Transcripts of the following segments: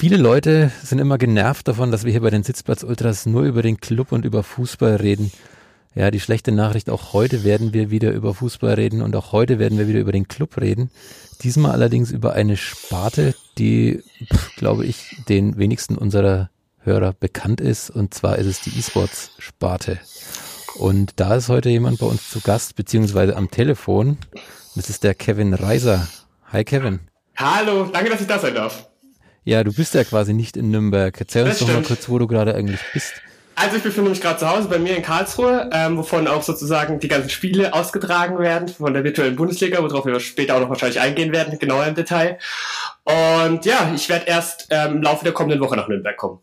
Viele Leute sind immer genervt davon, dass wir hier bei den Sitzplatz Ultras nur über den Club und über Fußball reden. Ja, die schlechte Nachricht, auch heute werden wir wieder über Fußball reden und auch heute werden wir wieder über den Club reden. Diesmal allerdings über eine Sparte, die, glaube ich, den wenigsten unserer Hörer bekannt ist. Und zwar ist es die E-Sports-Sparte. Und da ist heute jemand bei uns zu Gast, beziehungsweise am Telefon. Das ist der Kevin Reiser. Hi Kevin. Hallo, danke, dass ich da sein darf. Ja, du bist ja quasi nicht in Nürnberg. Erzähl uns das doch mal kurz, wo du gerade eigentlich bist. Also ich befinde mich gerade zu Hause bei mir in Karlsruhe, ähm, wovon auch sozusagen die ganzen Spiele ausgetragen werden von der virtuellen Bundesliga, worauf wir später auch noch wahrscheinlich eingehen werden, genauer im Detail. Und ja, ich werde erst ähm, im Laufe der kommenden Woche nach Nürnberg kommen.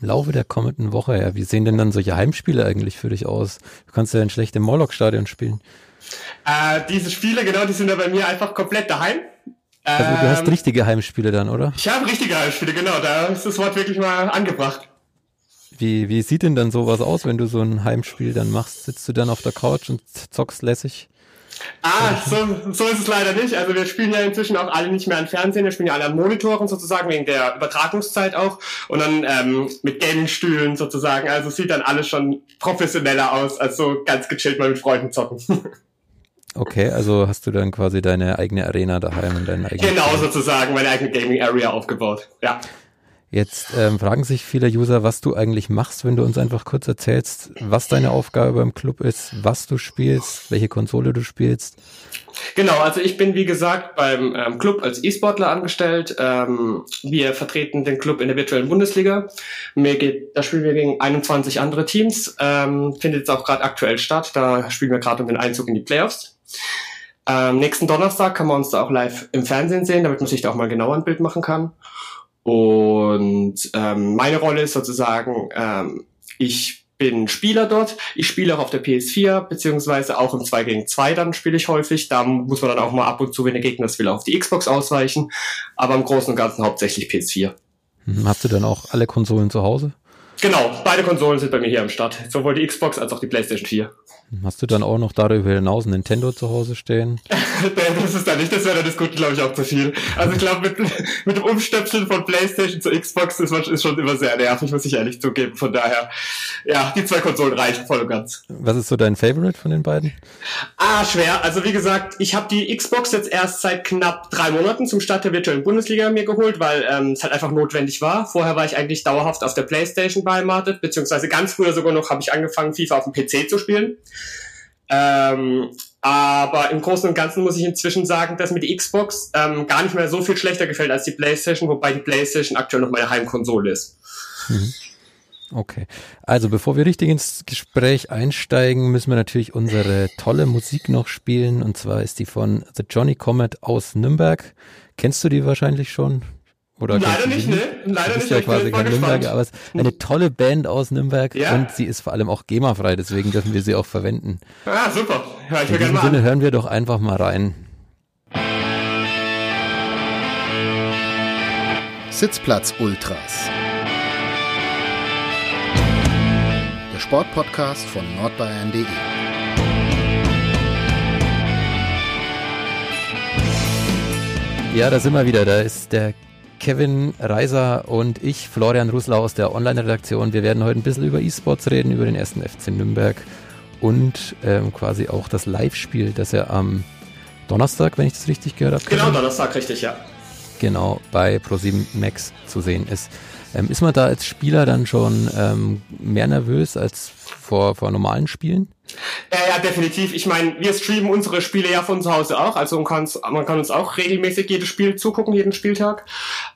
Im Laufe der kommenden Woche, ja. Wie sehen denn dann solche Heimspiele eigentlich für dich aus? Du kannst ja ein schlechtes Morlock-Stadion spielen. Äh, diese Spiele, genau, die sind ja bei mir einfach komplett daheim. Also du hast ähm, richtige Heimspiele dann, oder? Ich habe richtige Heimspiele, genau. Da ist das Wort wirklich mal angebracht. Wie, wie sieht denn dann sowas aus, wenn du so ein Heimspiel dann machst? Sitzt du dann auf der Couch und zockst lässig? Ah, so, so ist es leider nicht. Also wir spielen ja inzwischen auch alle nicht mehr an Fernsehen, wir spielen ja alle an Monitoren sozusagen, wegen der Übertragungszeit auch. Und dann ähm, mit Gaming-Stühlen sozusagen. Also sieht dann alles schon professioneller aus, als so ganz gechillt mal mit Freunden zocken. Okay, also hast du dann quasi deine eigene Arena daheim und deine eigene. Genau, sozusagen, meine eigene Gaming Area aufgebaut. Ja. Jetzt ähm, fragen sich viele User, was du eigentlich machst, wenn du uns einfach kurz erzählst, was deine Aufgabe beim Club ist, was du spielst, welche Konsole du spielst. Genau, also ich bin wie gesagt beim ähm, Club als E-Sportler angestellt. Ähm, wir vertreten den Club in der virtuellen Bundesliga. Mir geht, da spielen wir gegen 21 andere Teams. Ähm, findet jetzt auch gerade aktuell statt. Da spielen wir gerade um den Einzug in die Playoffs. Ähm, nächsten Donnerstag kann man uns da auch live im Fernsehen sehen, damit man sich da auch mal genauer ein Bild machen kann. Und ähm, meine Rolle ist sozusagen, ähm, ich bin Spieler dort. Ich spiele auch auf der PS4, beziehungsweise auch im 2 gegen 2 dann spiele ich häufig. Da muss man dann auch mal ab und zu, wenn der Gegner es will, auf die Xbox ausweichen. Aber im Großen und Ganzen hauptsächlich PS4. Hm, hast du dann auch alle Konsolen zu Hause? Genau, beide Konsolen sind bei mir hier am Start. Sowohl die Xbox als auch die PlayStation 4. Hast du dann auch noch darüber hinaus ein Nintendo zu Hause stehen? das ist da nicht, das wäre dann das Gute, glaube ich, auch zu viel. Also ich glaube, mit, mit dem Umstöpseln von PlayStation zu Xbox ist, ist schon immer sehr nervig, muss ich ehrlich zugeben. Von daher, ja, die zwei Konsolen reichen voll und ganz. Was ist so dein Favorite von den beiden? Ah, schwer. Also wie gesagt, ich habe die Xbox jetzt erst seit knapp drei Monaten zum Start der virtuellen Bundesliga mir geholt, weil ähm, es halt einfach notwendig war. Vorher war ich eigentlich dauerhaft auf der PlayStation beheimatet, beziehungsweise ganz früher sogar noch habe ich angefangen, FIFA auf dem PC zu spielen. Ähm, aber im Großen und Ganzen muss ich inzwischen sagen, dass mir die Xbox ähm, gar nicht mehr so viel schlechter gefällt als die PlayStation, wobei die PlayStation aktuell noch meine Heimkonsole ist. Mhm. Okay. Also bevor wir richtig ins Gespräch einsteigen, müssen wir natürlich unsere tolle Musik noch spielen. Und zwar ist die von The Johnny Comet aus Nürnberg. Kennst du die wahrscheinlich schon? Oder Leider nicht, ne? Leider nicht. Ist ja quasi kein Nürnberger, aber es ist eine tolle Band aus Nürnberg ja. und sie ist vor allem auch GEMA-frei, deswegen dürfen wir sie auch verwenden. Ah, super. Ja, ich In diesem Sinne hören wir doch einfach mal rein. Sitzplatz Ultras. Der Sportpodcast von nordbayern.de. Ja, da sind wir wieder. Da ist der Kevin Reiser und ich, Florian Ruslau aus der Online-Redaktion. Wir werden heute ein bisschen über E-Sports reden, über den ersten FC Nürnberg und ähm, quasi auch das Live-Spiel, das ja am Donnerstag, wenn ich das richtig gehört habe. Genau, Donnerstag, richtig, ja. Genau, bei Pro7 Max zu sehen ist. Ähm, ist man da als Spieler dann schon ähm, mehr nervös als vor, vor normalen Spielen? Ja, ja, definitiv. Ich meine, wir streamen unsere Spiele ja von zu Hause auch. Also man, man kann uns auch regelmäßig jedes Spiel zugucken, jeden Spieltag.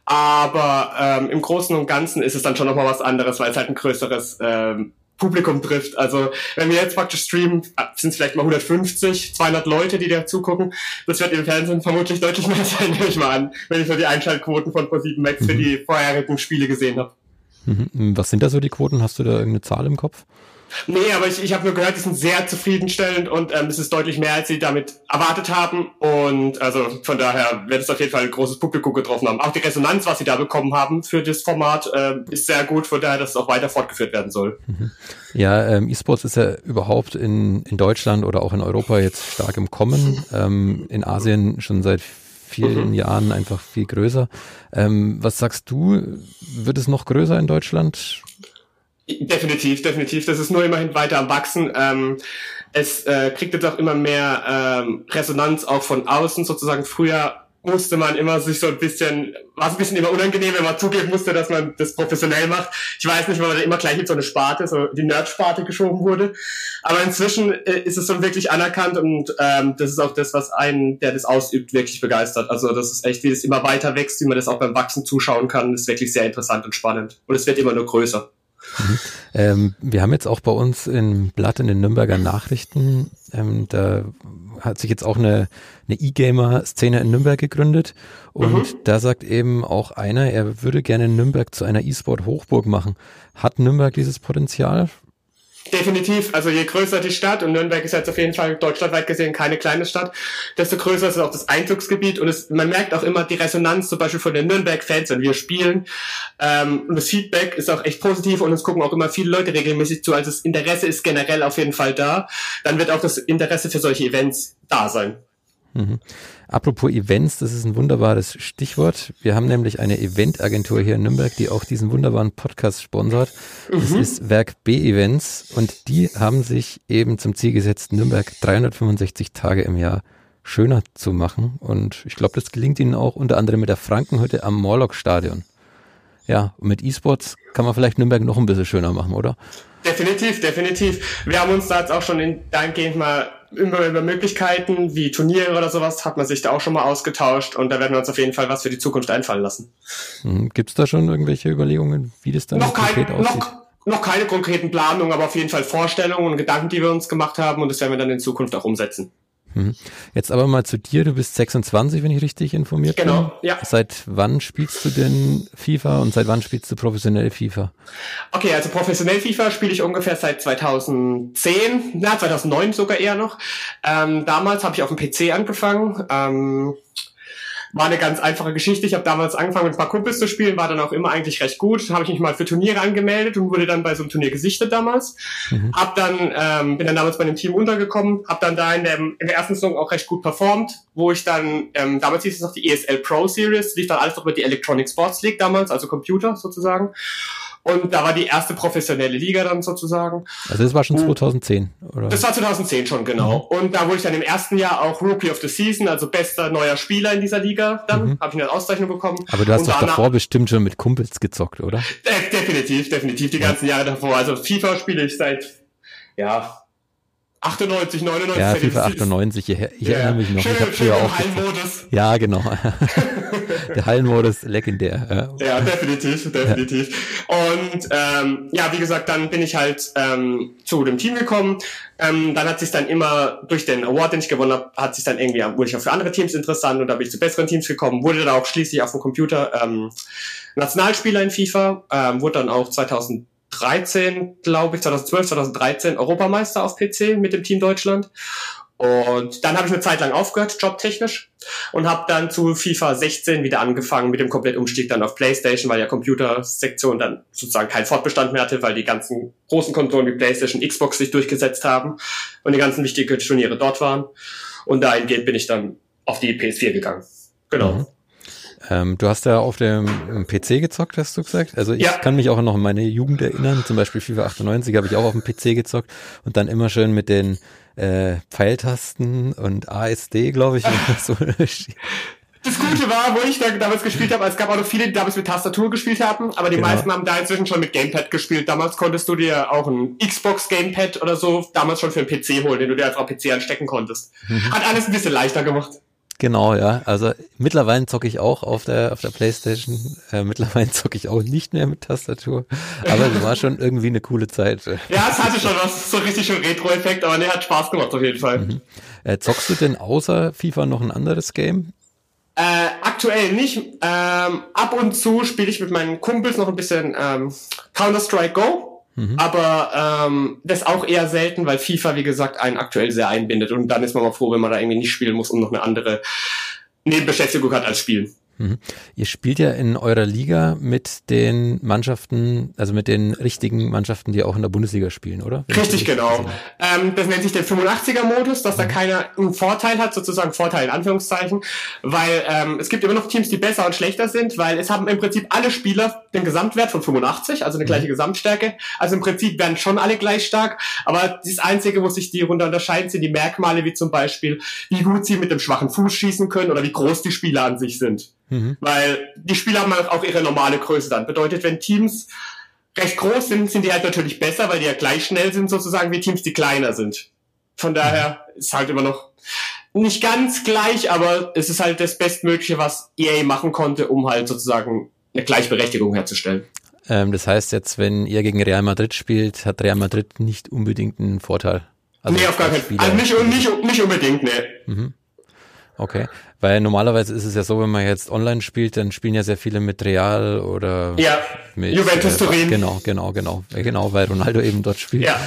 Aber ähm, im Großen und Ganzen ist es dann schon nochmal was anderes, weil es halt ein größeres ähm, Publikum trifft. Also wenn wir jetzt praktisch streamen, sind es vielleicht mal 150, 200 Leute, die da zugucken. Das wird im Fernsehen vermutlich deutlich mehr sein, nehme ich mal an, wenn ich so die Einschaltquoten von Pro7 Max mhm. für die vorherigen Spiele gesehen habe. Mhm. Was sind da so die Quoten? Hast du da irgendeine Zahl im Kopf? Nee, aber ich, ich habe nur gehört, die sind sehr zufriedenstellend und ähm, es ist deutlich mehr, als sie damit erwartet haben. Und also von daher wird es auf jeden Fall ein großes Publikum getroffen haben. Auch die Resonanz, was sie da bekommen haben für das Format, äh, ist sehr gut, von daher, dass es auch weiter fortgeführt werden soll. Mhm. Ja, ähm, E-Sports ist ja überhaupt in, in Deutschland oder auch in Europa jetzt stark im Kommen. Ähm, in Asien schon seit vielen mhm. Jahren einfach viel größer. Ähm, was sagst du? Wird es noch größer in Deutschland? Definitiv, definitiv. Das ist nur immerhin weiter am Wachsen. Ähm, es äh, kriegt jetzt auch immer mehr ähm, Resonanz auch von außen sozusagen. Früher musste man immer sich so ein bisschen, war es ein bisschen immer unangenehm, wenn man zugeben musste, dass man das professionell macht. Ich weiß nicht, weil man da immer gleich in so eine Sparte, so die Nerd-Sparte geschoben wurde. Aber inzwischen äh, ist es so wirklich anerkannt und ähm, das ist auch das, was einen, der das ausübt, wirklich begeistert. Also das ist echt, wie es immer weiter wächst, wie man das auch beim Wachsen zuschauen kann, ist wirklich sehr interessant und spannend. Und es wird immer nur größer. Mhm. Ähm, wir haben jetzt auch bei uns im Blatt in den Nürnberger Nachrichten, ähm, da hat sich jetzt auch eine, eine E-Gamer-Szene in Nürnberg gegründet und mhm. da sagt eben auch einer, er würde gerne Nürnberg zu einer E-Sport-Hochburg machen. Hat Nürnberg dieses Potenzial? Definitiv. Also je größer die Stadt, und Nürnberg ist jetzt auf jeden Fall deutschlandweit gesehen keine kleine Stadt, desto größer ist auch das Einzugsgebiet. Und es, man merkt auch immer die Resonanz zum Beispiel von den Nürnberg-Fans, wenn wir spielen. Ähm, und das Feedback ist auch echt positiv und es gucken auch immer viele Leute regelmäßig zu. Also das Interesse ist generell auf jeden Fall da. Dann wird auch das Interesse für solche Events da sein. Mhm. Apropos Events, das ist ein wunderbares Stichwort. Wir haben nämlich eine Eventagentur hier in Nürnberg, die auch diesen wunderbaren Podcast sponsert. Das mhm. ist Werk B Events und die haben sich eben zum Ziel gesetzt, Nürnberg 365 Tage im Jahr schöner zu machen. Und ich glaube, das gelingt ihnen auch unter anderem mit der Frankenhütte am Morlock-Stadion. Ja, und mit E-Sports kann man vielleicht Nürnberg noch ein bisschen schöner machen, oder? Definitiv, definitiv. Wir haben uns da jetzt auch schon in, dahingehend mal über, über Möglichkeiten wie Turniere oder sowas hat man sich da auch schon mal ausgetauscht und da werden wir uns auf jeden Fall was für die Zukunft einfallen lassen. Hm, Gibt es da schon irgendwelche Überlegungen, wie das dann noch konkret kein, aussieht? Noch, noch keine konkreten Planungen, aber auf jeden Fall Vorstellungen und Gedanken, die wir uns gemacht haben und das werden wir dann in Zukunft auch umsetzen. Mhm. Jetzt aber mal zu dir. Du bist 26, wenn ich richtig informiert bin. Genau, ja. Seit wann spielst du denn FIFA und seit wann spielst du professionell FIFA? Okay, also professionell FIFA spiele ich ungefähr seit 2010, na 2009 sogar eher noch. Ähm, damals habe ich auf dem PC angefangen. Ähm, war eine ganz einfache Geschichte. Ich habe damals angefangen mit ein paar Kumpels zu spielen, war dann auch immer eigentlich recht gut. Habe ich mich mal für Turniere angemeldet und wurde dann bei so einem Turnier gesichtet damals. Mhm. Hab dann ähm, bin dann damals bei dem Team untergekommen, habe dann da in, dem, in der ersten Saison auch recht gut performt, wo ich dann ähm, damals hieß es noch die ESL Pro Series, lief dann alles noch über die Electronic Sports League damals, also Computer sozusagen. Und da war die erste professionelle Liga dann sozusagen. Also das war schon 2010, oder? Das war 2010 schon, genau. Mhm. Und da wurde ich dann im ersten Jahr auch Rookie of the Season, also bester neuer Spieler in dieser Liga dann. Mhm. Habe ich eine Auszeichnung bekommen. Aber du hast doch davor bestimmt schon mit Kumpels gezockt, oder? De definitiv, definitiv, die ja. ganzen Jahre davor. Also FIFA spiele ich seit, ja, 98, 99. Ja, FIFA 98, ich, ich yeah. erinnere mich noch. Schön, ich habe früher auch. Ja, genau. der Hallenmodus legendär. Ja, ja definitiv, definitiv. Ja. Und ähm, ja, wie gesagt, dann bin ich halt ähm, zu dem Team gekommen. Ähm, dann hat sich dann immer durch den Award, den ich gewonnen habe, hat sich dann irgendwie wurde ich auch für andere Teams interessant und da bin ich zu besseren Teams gekommen. Wurde dann auch schließlich auf dem Computer ähm, Nationalspieler in FIFA. Ähm, wurde dann auch 2000 2013, glaube ich, 2012, 2013 Europameister auf PC mit dem Team Deutschland. Und dann habe ich eine Zeit lang aufgehört, jobtechnisch, und habe dann zu FIFA 16 wieder angefangen mit dem Komplettumstieg dann auf PlayStation, weil ja Computersektion dann sozusagen keinen Fortbestand mehr hatte, weil die ganzen großen Konsolen wie PlayStation, Xbox sich durchgesetzt haben und die ganzen wichtigen Turniere dort waren. Und dahingehend bin ich dann auf die PS4 gegangen. Genau. Mhm. Ähm, du hast ja auf dem PC gezockt, hast du gesagt. Also ich ja. kann mich auch noch an meine Jugend erinnern. Zum Beispiel FIFA 98 habe ich auch auf dem PC gezockt und dann immer schön mit den äh, Pfeiltasten und ASD, glaube ich. so. Das Gute war, wo ich da damals gespielt habe, es gab auch noch viele, die damals mit Tastatur gespielt haben, aber die genau. meisten haben da inzwischen schon mit Gamepad gespielt. Damals konntest du dir auch ein Xbox Gamepad oder so damals schon für einen PC holen, den du dir einfach auf PC anstecken konntest. Mhm. Hat alles ein bisschen leichter gemacht. Genau, ja. Also mittlerweile zocke ich auch auf der auf der Playstation. Äh, mittlerweile zocke ich auch nicht mehr mit Tastatur. Aber es war schon irgendwie eine coole Zeit. Ja, es hatte schon was, so richtig schon Retro-Effekt, aber ne, hat Spaß gemacht auf jeden Fall. Mhm. Äh, zockst du denn außer FIFA noch ein anderes Game? Äh, aktuell nicht. Ähm, ab und zu spiele ich mit meinen Kumpels noch ein bisschen ähm, Counter-Strike Go. Mhm. Aber ähm, das auch eher selten, weil FIFA, wie gesagt, einen aktuell sehr einbindet. Und dann ist man mal froh, wenn man da irgendwie nicht spielen muss und noch eine andere Nebenbeschäftigung hat als Spielen. Mhm. Ihr spielt ja in eurer Liga mit den Mannschaften, also mit den richtigen Mannschaften, die auch in der Bundesliga spielen, oder? Wenn Richtig, genau. Ähm, das nennt sich der 85er-Modus, dass mhm. da keiner einen Vorteil hat, sozusagen Vorteil in Anführungszeichen, weil ähm, es gibt immer noch Teams, die besser und schlechter sind, weil es haben im Prinzip alle Spieler den Gesamtwert von 85, also eine gleiche mhm. Gesamtstärke. Also im Prinzip werden schon alle gleich stark, aber das Einzige, wo sich die runter unterscheiden, sind die Merkmale, wie zum Beispiel, wie gut sie mit dem schwachen Fuß schießen können oder wie groß die Spieler an sich sind. Mhm. Weil die Spieler haben halt auch ihre normale Größe dann. Bedeutet, wenn Teams recht groß sind, sind die halt natürlich besser, weil die ja gleich schnell sind sozusagen wie Teams, die kleiner sind. Von daher ist halt immer noch nicht ganz gleich, aber es ist halt das Bestmögliche, was EA machen konnte, um halt sozusagen eine Gleichberechtigung herzustellen. Ähm, das heißt jetzt, wenn ihr gegen Real Madrid spielt, hat Real Madrid nicht unbedingt einen Vorteil. Also nee, auf gar keinen Fall. Also nicht, nicht, nicht unbedingt, nee. Mhm. Okay, weil normalerweise ist es ja so, wenn man jetzt online spielt, dann spielen ja sehr viele mit Real oder ja, mit Juventus äh, Turin. Genau, genau, genau, genau, weil Ronaldo eben dort spielt. Ja.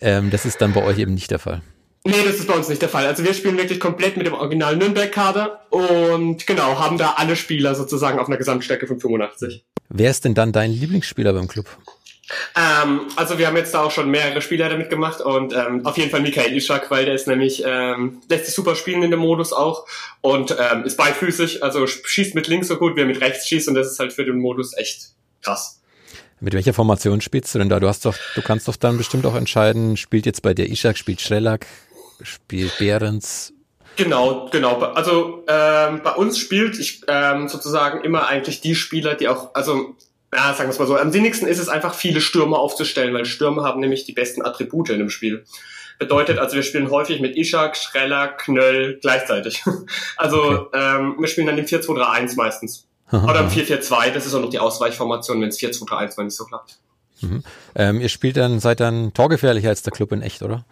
Ähm, das ist dann bei euch eben nicht der Fall. Nee, das ist bei uns nicht der Fall. Also wir spielen wirklich komplett mit dem Original Nürnberg-Kader und genau, haben da alle Spieler sozusagen auf einer Gesamtstärke von 85. Wer ist denn dann dein Lieblingsspieler beim Club? Ähm, also wir haben jetzt da auch schon mehrere Spieler damit gemacht und ähm, auf jeden Fall Michael Ischak, weil der ist nämlich, ähm, lässt sich super spielen in dem Modus auch und ähm, ist beifüßig, also schießt mit links so gut, wie er mit rechts schießt und das ist halt für den Modus echt krass. Mit welcher Formation spielst du denn da? Du hast doch, du kannst doch dann bestimmt auch entscheiden, spielt jetzt bei dir Ishak, spielt Schrellak, spielt Behrens, Genau, genau. Also ähm, bei uns spielt ich ähm, sozusagen immer eigentlich die Spieler, die auch, also ja, sagen wir es mal so, am sinnigsten ist es einfach, viele Stürmer aufzustellen, weil Stürmer haben nämlich die besten Attribute in dem Spiel. Bedeutet, also wir spielen häufig mit Ishak, Schreller, Knöll gleichzeitig. Also okay. ähm, wir spielen dann im 4-2-3-1 meistens. Oder im 4-4-2, das ist auch noch die Ausweichformation, wenn es 4-2-3-1 mal nicht so klappt. Mhm. Ähm, ihr spielt dann, seid dann torgefährlicher als der Club in echt, oder?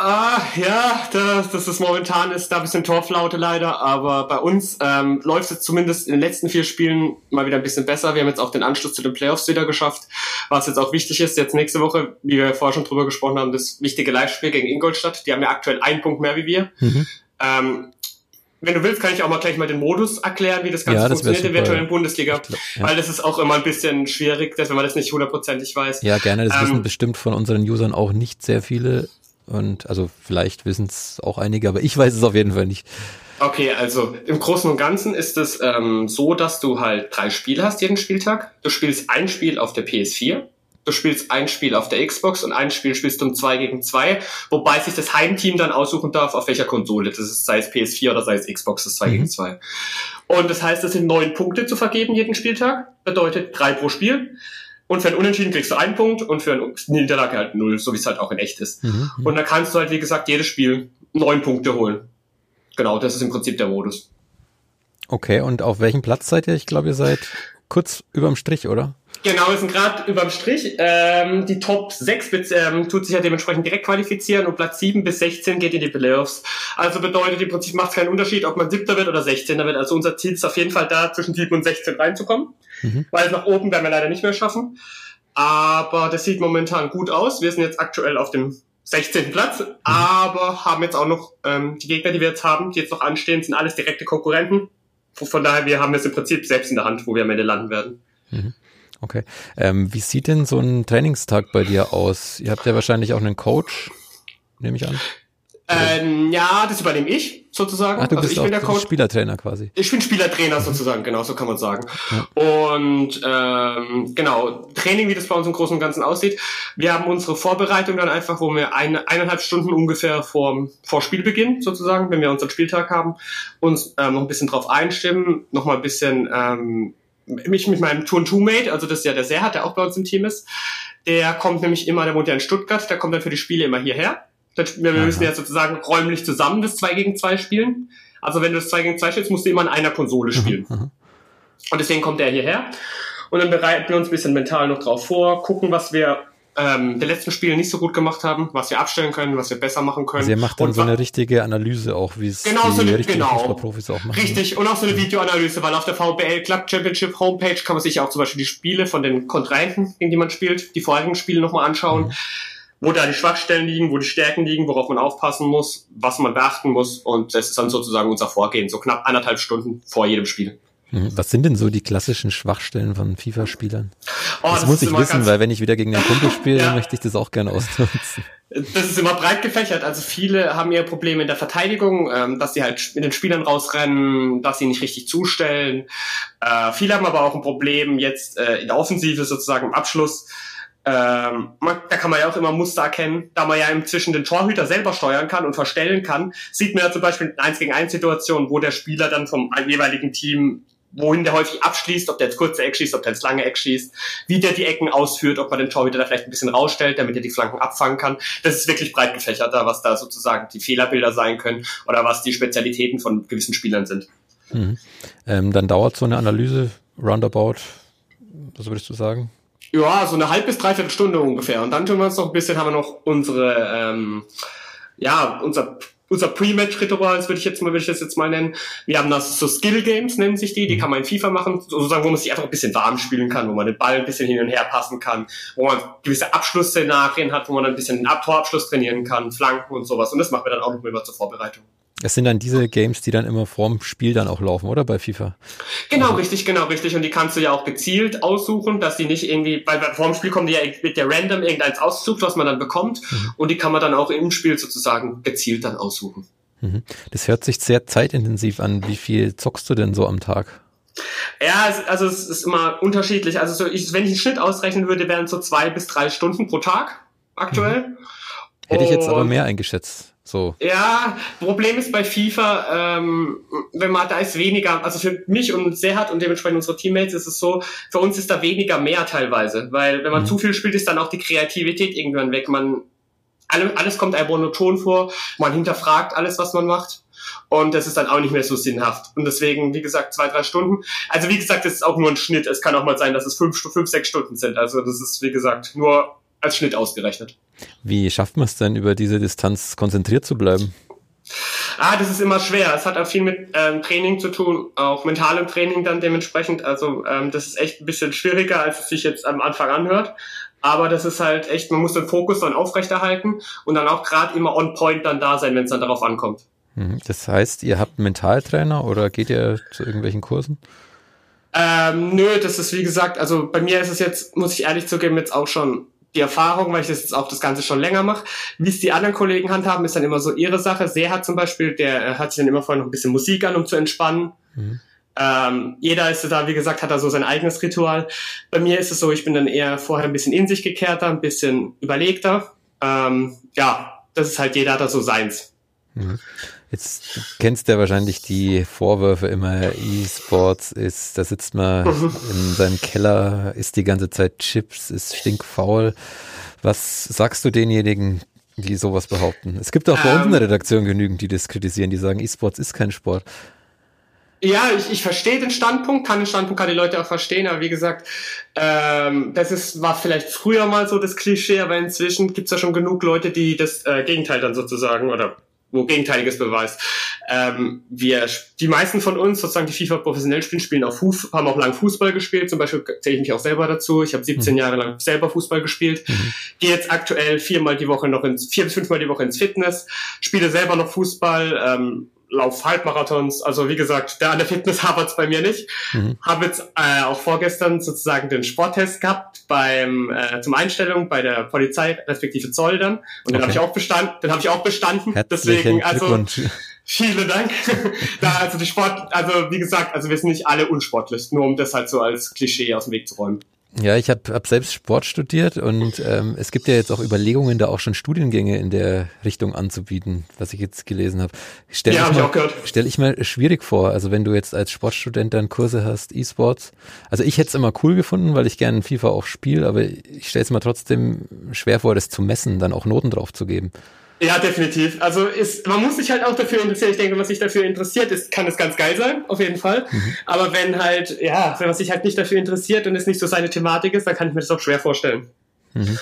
Ah, ja, das, das ist momentan ist da ein bisschen Torflaute leider, aber bei uns ähm, läuft es zumindest in den letzten vier Spielen mal wieder ein bisschen besser. Wir haben jetzt auch den Anschluss zu den Playoffs wieder geschafft, was jetzt auch wichtig ist. Jetzt nächste Woche, wie wir vorher schon drüber gesprochen haben, das wichtige Live-Spiel gegen Ingolstadt. Die haben ja aktuell einen Punkt mehr wie wir. Mhm. Ähm, wenn du willst, kann ich auch mal gleich mal den Modus erklären, wie das Ganze ja, das funktioniert in der virtuellen Bundesliga. Glaub, ja. Weil das ist auch immer ein bisschen schwierig, dass, wenn man das nicht hundertprozentig weiß. Ja, gerne. Das ähm, wissen bestimmt von unseren Usern auch nicht sehr viele. Und also vielleicht wissen es auch einige, aber ich weiß es auf jeden Fall nicht. Okay, also im Großen und Ganzen ist es ähm, so, dass du halt drei Spiele hast jeden Spieltag. Du spielst ein Spiel auf der PS4, du spielst ein Spiel auf der Xbox und ein Spiel spielst du um zwei gegen zwei, wobei sich das Heimteam dann aussuchen darf, auf welcher Konsole. Das ist sei es PS4 oder sei es Xbox, das zwei mhm. gegen zwei. Und das heißt, es sind neun Punkte zu vergeben jeden Spieltag, bedeutet drei pro Spiel. Und für ein Unentschieden kriegst du einen Punkt und für eine Niederlage halt null, so wie es halt auch in echt ist. Mhm, mhm. und dann kannst du halt, wie gesagt, jedes Spiel neun Punkte holen. Genau, das ist im Prinzip der Modus. Okay, und auf welchem Platz seid ihr? Ich glaube, ihr seid kurz überm Strich, oder? Genau, wir sind gerade überm Strich. Ähm, die Top 6 ähm, tut sich ja dementsprechend direkt qualifizieren und Platz 7 bis 16 geht in die Playoffs. Also bedeutet im Prinzip macht es keinen Unterschied, ob man 7. wird oder 16. wird. Also unser Ziel ist auf jeden Fall da, zwischen 7 und 16 reinzukommen. Mhm. Weil nach oben werden wir leider nicht mehr schaffen. Aber das sieht momentan gut aus. Wir sind jetzt aktuell auf dem 16. Platz, mhm. aber haben jetzt auch noch ähm, die Gegner, die wir jetzt haben, die jetzt noch anstehen, sind alles direkte Konkurrenten. Von daher, wir haben es im Prinzip selbst in der Hand, wo wir am Ende landen werden. Mhm. Okay. Ähm, wie sieht denn so ein Trainingstag bei dir aus? Ihr habt ja wahrscheinlich auch einen Coach, nehme ich an. Ähm, ja, das übernehme ich sozusagen. Ach, du also bist ich bin der Coach. Spielertrainer quasi. Ich bin Spielertrainer sozusagen, genau, so kann man sagen. Ja. Und ähm, genau, Training, wie das bei uns im Großen und Ganzen aussieht. Wir haben unsere Vorbereitung dann einfach, wo wir eine, eineinhalb Stunden ungefähr vor, vor Spielbeginn sozusagen, wenn wir unseren Spieltag haben, uns ähm, noch ein bisschen drauf einstimmen, noch mal ein bisschen ähm, mich mit meinem Turn-Two-Mate, also das ist ja der Serhat, der auch bei uns im Team ist, der kommt nämlich immer, der wohnt ja in Stuttgart, der kommt dann für die Spiele immer hierher. Wir müssen ja sozusagen räumlich zusammen das 2 gegen 2 spielen. Also wenn du das 2 gegen 2 spielst, musst du immer in einer Konsole spielen. Und deswegen kommt er hierher. Und dann bereiten wir uns ein bisschen mental noch drauf vor, gucken, was wir ähm, der letzten Spiele nicht so gut gemacht haben, was wir abstellen können, was wir besser machen können. Also ihr macht dann und so eine richtige Analyse auch, wie es genau, die so eine, richtigen genau, Fußballprofis auch machen. Richtig, und auch so eine Videoanalyse, weil auf der VBL Club Championship Homepage kann man sich auch zum Beispiel die Spiele von den Kontrahenten, gegen die man spielt, die vorherigen Spiele nochmal anschauen. Mhm. Wo da die Schwachstellen liegen, wo die Stärken liegen, worauf man aufpassen muss, was man beachten muss. Und das ist dann sozusagen unser Vorgehen, so knapp anderthalb Stunden vor jedem Spiel. Mhm. Was sind denn so die klassischen Schwachstellen von FIFA-Spielern? Oh, das, das muss ich wissen, weil wenn ich wieder gegen den Kumpel spiele, ja. möchte ich das auch gerne ausnutzen. Das ist immer breit gefächert. Also viele haben ihr Probleme in der Verteidigung, ähm, dass sie halt mit den Spielern rausrennen, dass sie nicht richtig zustellen. Äh, viele haben aber auch ein Problem jetzt äh, in der Offensive sozusagen im Abschluss. Ähm, man, da kann man ja auch immer Muster erkennen, da man ja inzwischen den Torhüter selber steuern kann und verstellen kann. Sieht man ja zum Beispiel in 1 gegen 1 Situationen, wo der Spieler dann vom jeweiligen Team wohin der häufig abschließt, ob der ins kurze Eck schießt, ob der ins lange Eck schießt, wie der die Ecken ausführt, ob man den Torhüter da vielleicht ein bisschen rausstellt, damit er die Flanken abfangen kann. Das ist wirklich breit gefächert da, was da sozusagen die Fehlerbilder sein können oder was die Spezialitäten von gewissen Spielern sind. Mhm. Ähm, dann dauert so eine Analyse roundabout, was würdest du sagen? Ja, so eine halb bis dreiviertel Stunde ungefähr. Und dann tun wir uns noch ein bisschen, haben wir noch unsere, ähm, ja, unser unser Pre-Match-Ritual, würde ich jetzt mal, würde ich das jetzt mal nennen. Wir haben das so Skill Games, nennen sich die, die mhm. kann man in FIFA machen, sozusagen, wo man sich einfach ein bisschen warm spielen kann, wo man den Ball ein bisschen hin und her passen kann, wo man gewisse Abschlussszenarien hat, wo man ein bisschen den Torabschluss trainieren kann, Flanken und sowas. Und das machen wir dann auch noch immer zur Vorbereitung. Es sind dann diese Games, die dann immer vorm Spiel dann auch laufen, oder bei FIFA? Genau, also. richtig, genau, richtig. Und die kannst du ja auch gezielt aussuchen, dass die nicht irgendwie, weil vorm Spiel kommen die ja mit der random irgendeins ausgesucht, was man dann bekommt. Mhm. Und die kann man dann auch im Spiel sozusagen gezielt dann aussuchen. Mhm. Das hört sich sehr zeitintensiv an. Wie viel zockst du denn so am Tag? Ja, also es ist immer unterschiedlich. Also so ich, wenn ich einen Schnitt ausrechnen würde, wären es so zwei bis drei Stunden pro Tag aktuell. Mhm. Hätte ich jetzt aber mehr eingeschätzt. So. Ja, Problem ist bei FIFA, ähm, wenn man da ist weniger, also für mich und Serhat und dementsprechend unsere Teammates ist es so, für uns ist da weniger mehr teilweise, weil wenn man mhm. zu viel spielt, ist dann auch die Kreativität irgendwann weg. Man alles kommt einem monoton vor, man hinterfragt alles, was man macht. Und das ist dann auch nicht mehr so sinnhaft. Und deswegen, wie gesagt, zwei, drei Stunden. Also wie gesagt, das ist auch nur ein Schnitt. Es kann auch mal sein, dass es fünf, fünf sechs Stunden sind. Also das ist, wie gesagt, nur als Schnitt ausgerechnet. Wie schafft man es denn, über diese Distanz konzentriert zu bleiben? Ah, das ist immer schwer. Es hat auch viel mit ähm, Training zu tun, auch mentalem Training dann dementsprechend. Also ähm, das ist echt ein bisschen schwieriger, als es sich jetzt am Anfang anhört. Aber das ist halt echt, man muss den Fokus dann aufrechterhalten und dann auch gerade immer on point dann da sein, wenn es dann darauf ankommt. Mhm. Das heißt, ihr habt einen Mentaltrainer oder geht ihr zu irgendwelchen Kursen? Ähm, nö, das ist wie gesagt, also bei mir ist es jetzt, muss ich ehrlich zugeben, jetzt auch schon die Erfahrung, weil ich das jetzt auch das Ganze schon länger mache. Wie es die anderen Kollegen handhaben, ist dann immer so ihre Sache. Sehr hat zum Beispiel, der äh, hat sich dann immer vorher noch ein bisschen Musik an, um zu entspannen. Mhm. Ähm, jeder ist da, wie gesagt, hat da so sein eigenes Ritual. Bei mir ist es so, ich bin dann eher vorher ein bisschen in sich gekehrter, ein bisschen überlegter. Ähm, ja, das ist halt jeder hat da so seins. Mhm. Jetzt du kennst ja wahrscheinlich die Vorwürfe immer, E-Sports ist, da sitzt man in seinem Keller, isst die ganze Zeit Chips, ist stinkfaul. Was sagst du denjenigen, die sowas behaupten? Es gibt auch bei uns in der ähm. Redaktion genügend, die das kritisieren, die sagen, E-Sports ist kein Sport. Ja, ich, ich verstehe den Standpunkt, kann den Standpunkt, kann die Leute auch verstehen, aber wie gesagt, ähm, das ist, war vielleicht früher mal so das Klischee, aber inzwischen gibt's ja schon genug Leute, die das äh, Gegenteil dann sozusagen oder wo Gegenteiliges beweist. Ähm, wir, die meisten von uns, sozusagen die FIFA professionell spielen, spielen auch Fuß, haben auch lang Fußball gespielt. Zum Beispiel zähle ich mich auch selber dazu. Ich habe 17 mhm. Jahre lang selber Fußball gespielt. Mhm. Gehe jetzt aktuell viermal die Woche noch ins, vier bis fünfmal die Woche ins Fitness, spiele selber noch Fußball, ähm, lauf Halbmarathons. Also wie gesagt, der an der Fitness hapert's bei mir nicht. Mhm. Habe jetzt äh, auch vorgestern sozusagen den Sporttest gehabt beim äh, zum Einstellung bei der Polizei respektive Zoll dann und okay. den habe ich auch bestanden. Den habe ich auch bestanden. Herzlichen Deswegen also vielen Dank. da also die Sport, also wie gesagt, also wir sind nicht alle unsportlich, nur um das halt so als Klischee aus dem Weg zu räumen. Ja, ich habe hab selbst Sport studiert und ähm, es gibt ja jetzt auch Überlegungen, da auch schon Studiengänge in der Richtung anzubieten, was ich jetzt gelesen habe. Stell ja, habe ich auch gehört. Stell ich mir schwierig vor, also wenn du jetzt als Sportstudent dann Kurse hast, E-Sports. Also ich hätte es immer cool gefunden, weil ich gerne FIFA auch spiele, aber ich stelle es mir trotzdem schwer vor, das zu messen, dann auch Noten drauf zu geben. Ja, definitiv. Also ist, man muss sich halt auch dafür interessieren. Ich denke, was sich dafür interessiert, ist, kann es ganz geil sein, auf jeden Fall. Mhm. Aber wenn halt, ja, wenn man sich halt nicht dafür interessiert und es nicht so seine Thematik ist, dann kann ich mir das auch schwer vorstellen. Mhm.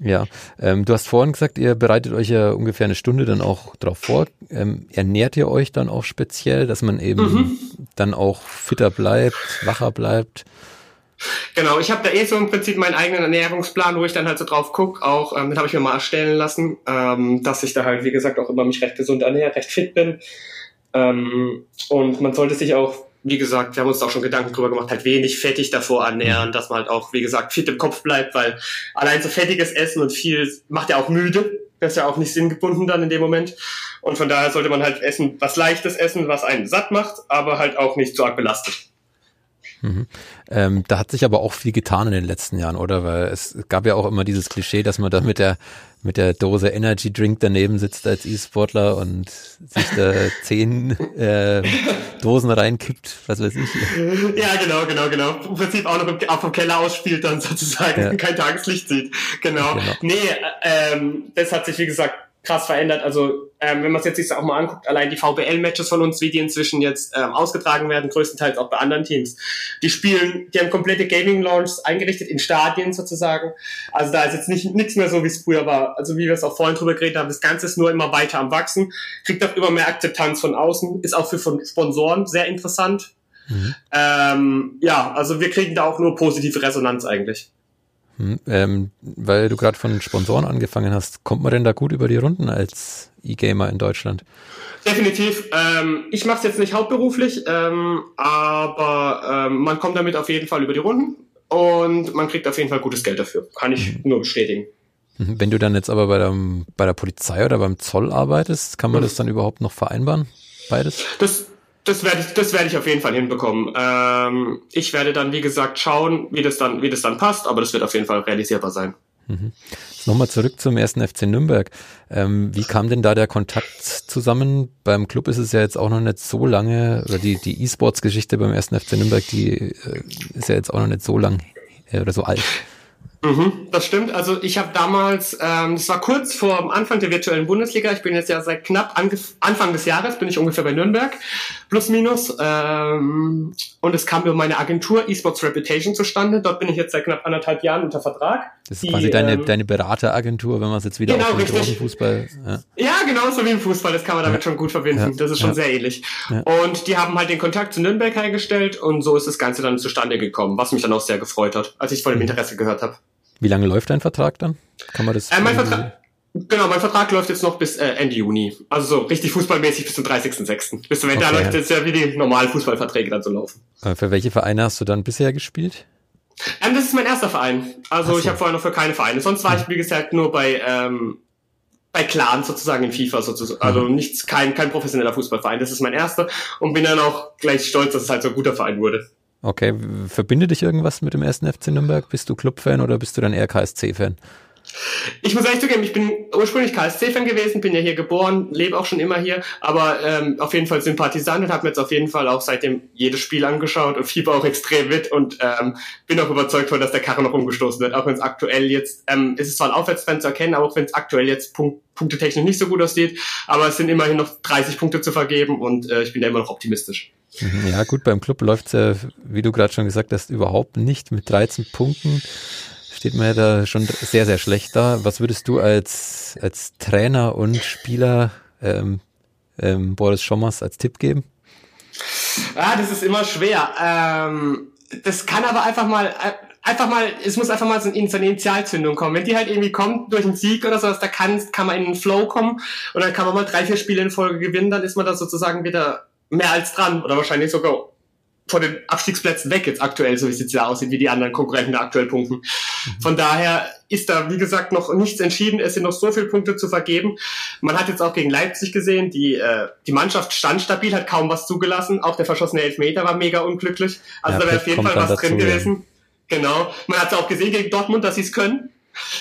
Ja, ähm, du hast vorhin gesagt, ihr bereitet euch ja ungefähr eine Stunde dann auch drauf vor. Ähm, ernährt ihr euch dann auch speziell, dass man eben mhm. dann auch fitter bleibt, wacher bleibt? Genau, ich habe da eh so im Prinzip meinen eigenen Ernährungsplan, wo ich dann halt so drauf gucke, auch, ähm, den habe ich mir mal erstellen lassen, ähm, dass ich da halt, wie gesagt, auch immer mich recht gesund ernähre, recht fit bin. Ähm, und man sollte sich auch, wie gesagt, wir haben uns da auch schon Gedanken drüber gemacht, halt wenig fettig davor ernähren, dass man halt auch, wie gesagt, fit im Kopf bleibt, weil allein so fettiges Essen und viel macht ja auch müde. Das ist ja auch nicht sinngebunden dann in dem Moment. Und von daher sollte man halt essen, was leichtes essen, was einen satt macht, aber halt auch nicht so arg belastet. Mhm. Ähm, da hat sich aber auch viel getan in den letzten Jahren, oder? Weil es gab ja auch immer dieses Klischee, dass man da mit der mit der Dose Energy Drink daneben sitzt als E-Sportler und sich da zehn äh, Dosen reinkippt, was weiß ich. Ja, genau, genau, genau. Im Prinzip auch noch im, auch vom Keller ausspielt dann sozusagen, ja. kein Tageslicht sieht. Genau. genau. Nee, ähm, das hat sich, wie gesagt, krass verändert. Also ähm, wenn man es jetzt sich auch mal anguckt, allein die VBL-Matches von uns, wie die inzwischen jetzt ähm, ausgetragen werden, größtenteils auch bei anderen Teams, die spielen, die haben komplette Gaming-Launches eingerichtet in Stadien sozusagen. Also da ist jetzt nicht nichts mehr so, wie es früher war. Also wie wir es auch vorhin drüber geredet haben, das Ganze ist nur immer weiter am wachsen, kriegt auch immer mehr Akzeptanz von außen, ist auch für von Sponsoren sehr interessant. Mhm. Ähm, ja, also wir kriegen da auch nur positive Resonanz eigentlich. Hm, ähm, weil du gerade von Sponsoren angefangen hast, kommt man denn da gut über die Runden als E-Gamer in Deutschland? Definitiv. Ähm, ich mache es jetzt nicht hauptberuflich, ähm, aber ähm, man kommt damit auf jeden Fall über die Runden und man kriegt auf jeden Fall gutes Geld dafür. Kann ich mhm. nur bestätigen. Mhm. Wenn du dann jetzt aber bei der, bei der Polizei oder beim Zoll arbeitest, kann man mhm. das dann überhaupt noch vereinbaren? Beides? Das, das werde ich, das werde ich auf jeden Fall hinbekommen. Ähm, ich werde dann, wie gesagt, schauen, wie das dann, wie das dann passt, aber das wird auf jeden Fall realisierbar sein. Mhm. Nochmal zurück zum ersten FC Nürnberg. Ähm, wie kam denn da der Kontakt zusammen? Beim Club ist es ja jetzt auch noch nicht so lange, oder die, die E-Sports-Geschichte beim ersten FC Nürnberg, die äh, ist ja jetzt auch noch nicht so lang äh, oder so alt. Mhm, das stimmt. Also ich habe damals, ähm, das war kurz vor dem Anfang der virtuellen Bundesliga. Ich bin jetzt ja seit knapp Anfang des Jahres bin ich ungefähr bei Nürnberg, plus minus. Ähm, und es kam über meine Agentur eSports Reputation zustande. Dort bin ich jetzt seit knapp anderthalb Jahren unter Vertrag. Das ist die, quasi deine, ähm, deine Berateragentur, wenn man es jetzt wieder genau, auf den richtig. Fußball. Ja. ja, genau so wie im Fußball. Das kann man damit ja. schon gut verbinden. Ja. Das ist schon sehr ähnlich. Und die haben halt den Kontakt zu Nürnberg hergestellt und so ist das Ganze dann zustande gekommen, was mich dann auch sehr gefreut hat, als ich von dem mhm. Interesse gehört habe. Wie lange läuft dein Vertrag dann? Kann man das? Äh, mein Vertrag, genau, mein Vertrag läuft jetzt noch bis äh, Ende Juni. Also so richtig fußballmäßig bis zum 30.06. Bis zum Ende okay. läuft jetzt ja wie die normalen Fußballverträge dann so laufen. Äh, für welche Vereine hast du dann bisher gespielt? Ähm, das ist mein erster Verein. Also so. ich habe vorher noch für keine Vereine. Sonst war ich, wie gesagt, nur bei ähm, bei Clans sozusagen in FIFA sozusagen. Also mhm. nichts, kein, kein professioneller Fußballverein. Das ist mein erster und bin dann auch gleich stolz, dass es halt so ein guter Verein wurde. Okay, verbindet dich irgendwas mit dem ersten FC Nürnberg? Bist du Clubfan oder bist du dann eher KSC-Fan? Ich muss ehrlich zugeben, ich bin ursprünglich KSC-Fan gewesen, bin ja hier geboren, lebe auch schon immer hier, aber ähm, auf jeden Fall Sympathisant und habe mir jetzt auf jeden Fall auch seitdem jedes Spiel angeschaut und fieber auch extrem mit und ähm, bin auch überzeugt von, dass der Karre noch umgestoßen wird, auch wenn es aktuell jetzt, ähm, es ist zwar ein Aufwärtstrend zu erkennen, auch wenn es aktuell jetzt Punkt, punktetechnisch nicht so gut aussieht, aber es sind immerhin noch 30 Punkte zu vergeben und äh, ich bin da immer noch optimistisch. Mhm, ja, gut, beim Club läuft es ja, wie du gerade schon gesagt hast, überhaupt nicht. Mit 13 Punkten steht man ja da schon sehr, sehr schlecht da. Was würdest du als, als Trainer und Spieler ähm, ähm, Boris Schommers als Tipp geben? Ah, das ist immer schwer. Ähm, das kann aber einfach mal, äh, einfach mal, es muss einfach mal so eine Initialzündung kommen. Wenn die halt irgendwie kommt durch einen Sieg oder sowas, da kann, kann man in einen Flow kommen und dann kann man mal drei, vier Spiele in Folge gewinnen, dann ist man da sozusagen wieder mehr als dran oder wahrscheinlich sogar von den Abstiegsplätzen weg jetzt aktuell, so wie es jetzt ja aussieht, wie die anderen Konkurrenten aktuell punkten. Mhm. Von daher ist da, wie gesagt, noch nichts entschieden. Es sind noch so viele Punkte zu vergeben. Man hat jetzt auch gegen Leipzig gesehen, die, äh, die Mannschaft stand stabil, hat kaum was zugelassen. Auch der verschossene Elfmeter war mega unglücklich. Also ja, da wäre auf jeden Fall was dazu, drin gewesen. Ja. Genau. Man hat es auch gesehen gegen Dortmund, dass sie es können.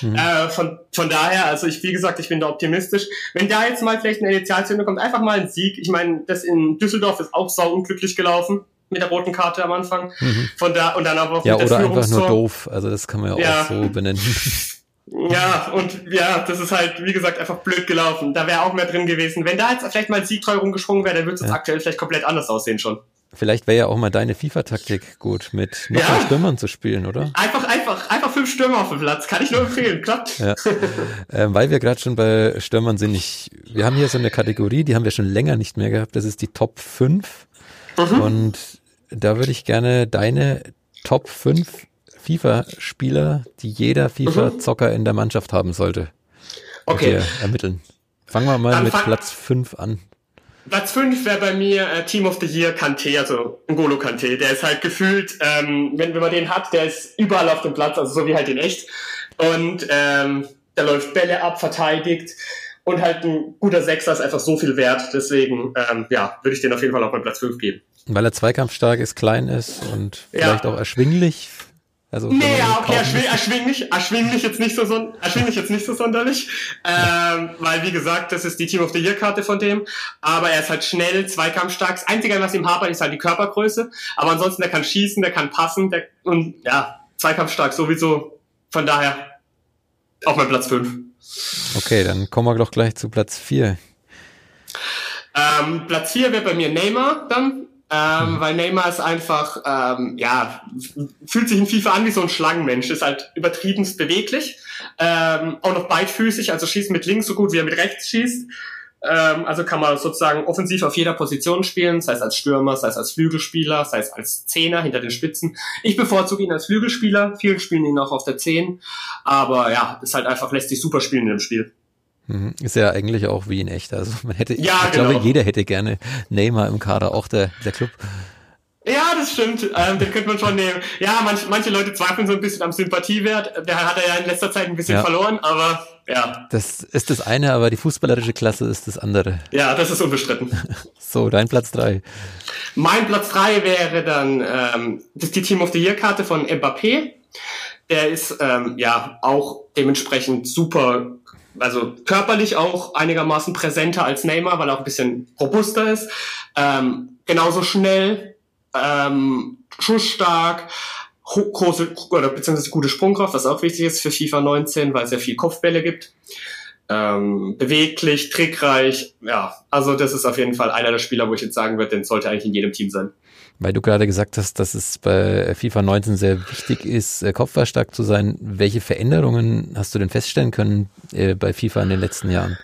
Mhm. Äh, von, von daher, also ich, wie gesagt, ich bin da optimistisch. Wenn da jetzt mal vielleicht eine Initialzündung kommt, einfach mal ein Sieg. Ich meine, das in Düsseldorf ist auch sau unglücklich gelaufen mit der roten Karte am Anfang. Mhm. Von da und dann aber auch ja, mit der oder einfach nur doof. Also das kann man ja, ja. auch so benennen. Ja, und ja, das ist halt, wie gesagt, einfach blöd gelaufen. Da wäre auch mehr drin gewesen. Wenn da jetzt vielleicht mal ein Siegtreu rumgesprungen wäre, dann würde es ja. aktuell vielleicht komplett anders aussehen schon. Vielleicht wäre ja auch mal deine FIFA-Taktik gut, mit noch ja. mehr Stürmern zu spielen, oder? Einfach, einfach, einfach fünf Stürmer auf dem Platz. Kann ich nur empfehlen, klappt. Ja. ähm, weil wir gerade schon bei Stürmern sind, ich, wir haben hier so eine Kategorie, die haben wir schon länger nicht mehr gehabt. Das ist die Top 5. Mhm. Und da würde ich gerne deine Top 5 FIFA-Spieler, die jeder FIFA-Zocker in der Mannschaft haben sollte. Okay. Ermitteln. Fangen wir mal Dann mit Platz 5 an. Platz 5 wäre bei mir äh, Team of the Year Kante, also N'Golo Kante. Der ist halt gefühlt, ähm, wenn, wenn man den hat, der ist überall auf dem Platz, also so wie halt in echt. Und ähm, der läuft Bälle ab, verteidigt und halt ein guter Sechser ist einfach so viel wert. Deswegen, ähm, ja, würde ich den auf jeden Fall auf meinen Platz 5 geben. Weil er zweikampfstark ist, klein ist und Ja. vielleicht auch erschwinglich. Also Nee, ja, okay, erschwing, erschwinglich, erschwinglich jetzt nicht so, erschwinglich jetzt nicht so sonderlich, ähm, weil wie gesagt, das ist die Team of the Year Karte von dem, aber er ist halt schnell, zweikampfstark. Das Einzige, was ihm hapert, ist halt die Körpergröße, aber ansonsten, der kann schießen, der kann passen, der, und ja, zweikampfstark sowieso, von daher auf mein Platz 5. Okay, dann kommen wir doch gleich zu Platz 4. Ähm, Platz 4 wäre bei mir Neymar dann, ähm, weil Neymar ist einfach, ähm, ja, fühlt sich in FIFA an wie so ein Schlangenmensch, ist halt übertriebenst beweglich, ähm, auch noch beidfüßig, also schießt mit links so gut, wie er mit rechts schießt. Ähm, also kann man sozusagen offensiv auf jeder Position spielen, sei es als Stürmer, sei es als Flügelspieler, sei es als Zehner hinter den Spitzen. Ich bevorzuge ihn als Flügelspieler, vielen spielen ihn auch auf der Zehn, aber ja, ist halt einfach, lässt sich super spielen in dem Spiel. Mhm. Ist ja eigentlich auch wie in echt. Also man hätte, Ja, ich glaube, genau. jeder hätte gerne Neymar im Kader, auch der, der Club. Ja, das stimmt. Ähm, den könnte man schon nehmen. Ja, manch, manche Leute zweifeln so ein bisschen am Sympathiewert. Der hat er ja in letzter Zeit ein bisschen Ja. verloren, aber ja, Das ist das eine, aber die fußballerische Klasse ist das andere. ja, das ist unbestritten. So, dein Platz 3. mein Platz drei wäre dann ähm, das ist die Team of the Year Karte von Mbappé. Der ist ähm, ja auch dementsprechend super, also körperlich auch einigermaßen präsenter als Neymar, weil er auch ein bisschen robuster ist. Ähm, genauso schnell, ähm, schussstark, große oder beziehungsweise gute Sprungkraft, was auch wichtig ist für FIFA 19, weil es ja viel Kopfbälle gibt. Ähm, beweglich, trickreich, ja, also das ist auf jeden Fall einer der Spieler, wo ich jetzt sagen würde, den sollte eigentlich in jedem Team sein. Weil du gerade gesagt hast, dass es bei FIFA 19 sehr wichtig ist, äh, kopfballstark zu sein. Welche Veränderungen hast du denn feststellen können äh, bei FIFA in den letzten Jahren?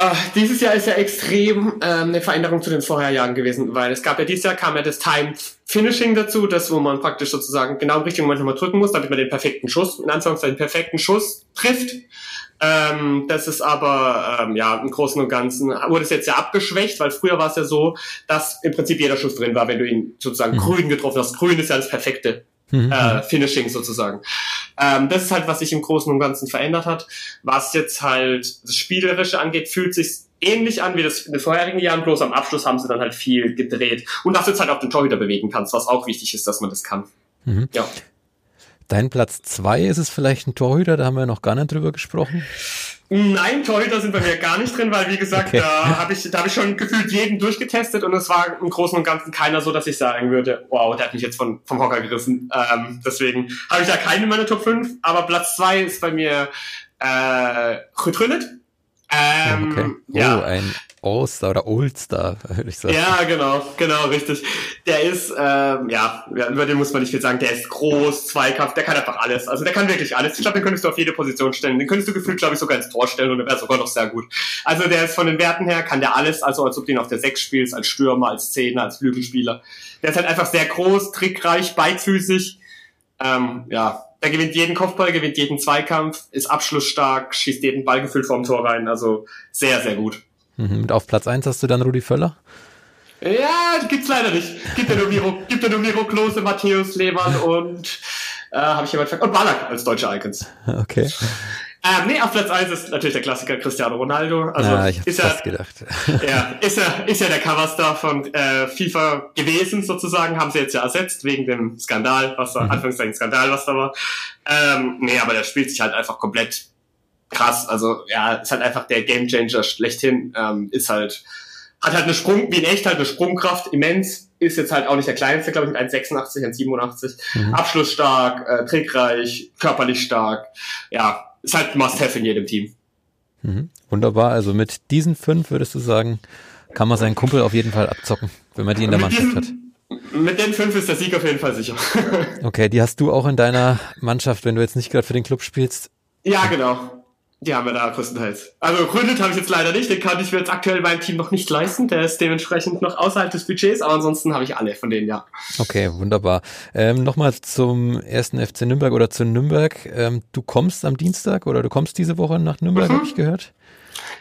Äh, dieses Jahr ist ja extrem ähm, eine Veränderung zu den Vorherjahren gewesen, weil es gab ja dieses Jahr kam ja das Time Finishing dazu, das wo man praktisch sozusagen genau im richtigen Moment nochmal drücken muss, damit man den perfekten Schuss, in Anführungszeichen perfekten Schuss trifft. Ähm, das ist aber ähm, ja im Großen und Ganzen wurde es jetzt ja abgeschwächt, weil früher war es ja so, dass im Prinzip jeder Schuss drin war, wenn du ihn sozusagen Mhm. grün getroffen hast. Grün ist ja das perfekte Mhm. äh, Finishing sozusagen. Ähm, das ist halt, was sich im Großen und Ganzen verändert hat. Was jetzt halt das Spielerische angeht, fühlt sich ähnlich an wie das in den vorherigen Jahren, bloß am Abschluss haben sie dann halt viel gedreht. Und dass du jetzt halt auch den Torhüter bewegen kannst, was auch wichtig ist, dass man das kann. Mhm. Ja. Dein Platz 2 ist es vielleicht ein Torhüter, da haben wir noch gar nicht drüber gesprochen. Nein, Torhüter sind bei mir gar nicht drin, weil wie gesagt, Okay. da habe ich, da habe ich schon gefühlt jeden durchgetestet und es war im Großen und Ganzen keiner so, dass ich sagen würde, wow, der hat mich jetzt von, vom Hocker gerissen. Ähm, deswegen habe ich da keinen in meiner Top 5, aber Platz 2 ist bei mir äh, Getrüllet. Ähm, okay. Oh, ja. ein All-Star oder Old-Star, würde ich sagen. Ja, genau, genau, richtig. Der ist, ähm, ja, ja, über den muss man nicht viel sagen. Der ist groß, Zweikampf, der kann einfach alles. Also der kann wirklich alles. Ich glaube, den könntest du auf jede Position stellen. Den könntest du gefühlt, glaube ich, sogar ins Tor stellen und der wäre sogar noch sehr gut. Also der ist von den Werten her, kann der alles, also als ob du ihn auf der 6 spielst, als Stürmer, als Zehner, als Flügelspieler. Der ist halt einfach sehr groß, trickreich, beidfüßig. Ähm, ja, der gewinnt jeden Kopfball, gewinnt jeden Zweikampf, ist abschlussstark, schießt jeden Ball gefühlt vorm Tor rein. Also sehr, sehr gut. Mhm. Und auf Platz 1 hast du dann Rudi Völler? Ja, gibt's leider nicht. Gibt ja nur Miro, gibt ja nur Miro Klose, Matthäus Lehmann und äh, habe ich jemand ver- und Ballack als deutsche Icons. Okay. Ähm, nee, auf Platz 1 ist natürlich der Klassiker Cristiano Ronaldo. Also ah, ich hab's ist er, fast gedacht. ja, ist er, ist ja der Coverstar von äh, FIFA gewesen sozusagen, haben sie jetzt ja ersetzt wegen dem Skandal, was da, Mhm. Anführungszeichen Skandal, was da war. Ähm, nee, aber der spielt sich halt einfach komplett krass. Also ja, ist halt einfach der Gamechanger schlechthin. Ähm, ist halt, hat halt eine Sprung, wie in echt halt eine Sprungkraft immens. Ist jetzt halt auch nicht der kleinste, glaube ich, mit 1,86, 1,87. Mhm. Abschlussstark, äh, trickreich, körperlich stark. Ja, ist halt Must-Have in jedem Team. Mhm. Wunderbar. Also mit diesen fünf würdest du sagen, kann man seinen Kumpel auf jeden Fall abzocken, wenn man die in der Mannschaft hat. Mit den fünf ist der Sieg auf jeden Fall sicher. Okay, die hast du auch in deiner Mannschaft, wenn du jetzt nicht gerade für den Club spielst. ja, genau. Die haben wir da größtenteils. Also Gründet habe ich jetzt leider nicht, den kann ich mir jetzt aktuell meinem Team noch nicht leisten. Der ist dementsprechend noch außerhalb des Budgets, aber ansonsten habe ich alle von denen, ja. Okay, wunderbar. Ähm, Nochmal zum ersten FC Nürnberg oder zu Nürnberg. Ähm, du kommst am Dienstag oder du kommst diese Woche nach Nürnberg, mhm. habe ich gehört?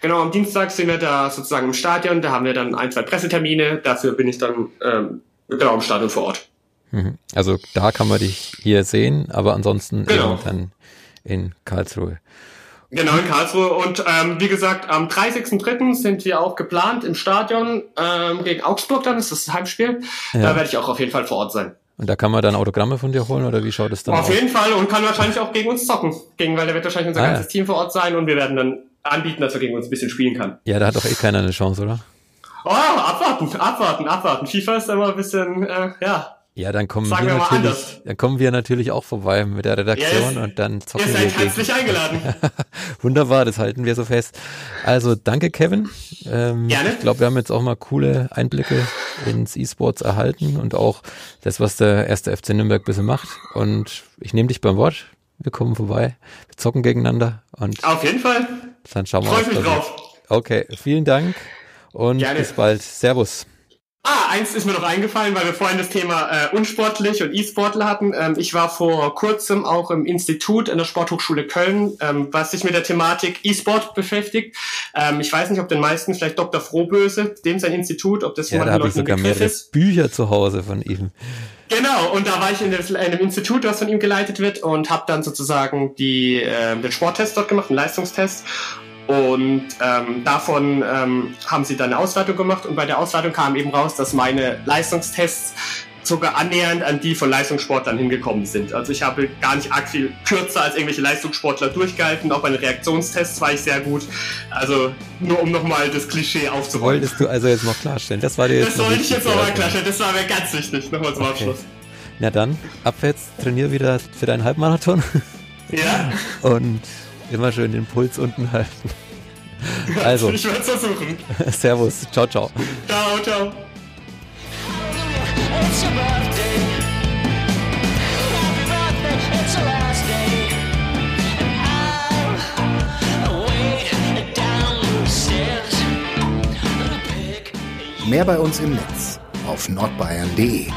Genau, am Dienstag sind wir da sozusagen im Stadion, da haben wir dann ein, zwei Pressetermine, dafür bin ich dann ähm, genau im Stadion vor Ort. Mhm. Also da kann man dich hier sehen, aber ansonsten genau. dann in Karlsruhe. Genau, in Karlsruhe. Und ähm, wie gesagt, am 30.03. sind wir auch geplant im Stadion ähm, gegen Augsburg, dann ist das Heimspiel. Ja. Da werde ich auch auf jeden Fall vor Ort sein. Und da kann man dann Autogramme von dir holen oder wie schaut es dann auf aus? Auf jeden Fall und kann wahrscheinlich auch gegen uns zocken. Gegen, weil da wird wahrscheinlich unser ah, ganzes ja. Team vor Ort sein und wir werden dann anbieten, dass er gegen uns ein bisschen spielen kann. Ja, da hat doch eh keiner eine Chance, oder? Oh, abwarten, abwarten, abwarten. FIFA ist immer ein bisschen, äh, ja, ja, dann kommen Sagen wir, wir natürlich, dann kommen wir natürlich auch vorbei mit der Redaktion ja, und dann zocken ihr seid wir. herzlich eingeladen. Wunderbar, das halten wir so fest. Also danke, Kevin. Ähm, Gerne. Ich glaube, wir haben jetzt auch mal coole Einblicke ins E-Sports erhalten und auch das, was der erste FC Nürnberg bisschen macht. Und ich nehme dich beim Wort. Wir kommen vorbei, wir zocken gegeneinander und auf jeden Fall. Dann schauen wir mal. Freue mich drauf. Okay, vielen Dank und Gerne. bis bald. Servus. Ah, eins ist mir noch eingefallen, weil wir vorhin das Thema äh, unsportlich und E-Sportler hatten. Ähm, ich war vor kurzem auch im Institut an der Sporthochschule Köln, ähm, was sich mit der Thematik E-Sport beschäftigt. Ähm, ich weiß nicht, ob den meisten vielleicht Dr. Frohböse, dem sein Institut, ob das ja, da habe ich sogar mehrere ist. Bücher zu Hause von ihm. Genau, und da war ich in, in einem Institut, was von ihm geleitet wird und habe dann sozusagen die, äh, den Sporttest dort gemacht, einen Leistungstest. Und ähm, davon ähm, haben sie dann eine Auswertung gemacht und bei der Auswertung kam eben raus, dass meine Leistungstests sogar annähernd an die von Leistungssportlern hingekommen sind. Also ich habe gar nicht arg viel kürzer als irgendwelche Leistungssportler durchgehalten. Auch bei den Reaktionstests war ich sehr gut. Also nur um nochmal das Klischee aufzuholen. Wolltest du also jetzt noch klarstellen? Das war dir jetzt Das wollte ich jetzt nochmal klarstellen. Das war mir ganz wichtig. Nochmal zum okay. Abschluss. Na dann, abwärts, trainier wieder für deinen Halbmarathon. Ja. Und Immer schön den Puls unten halten. Also. Ich werde es versuchen. Servus. Ciao, ciao. Ciao, ciao. Mehr bei uns im Netz auf nordbayern.de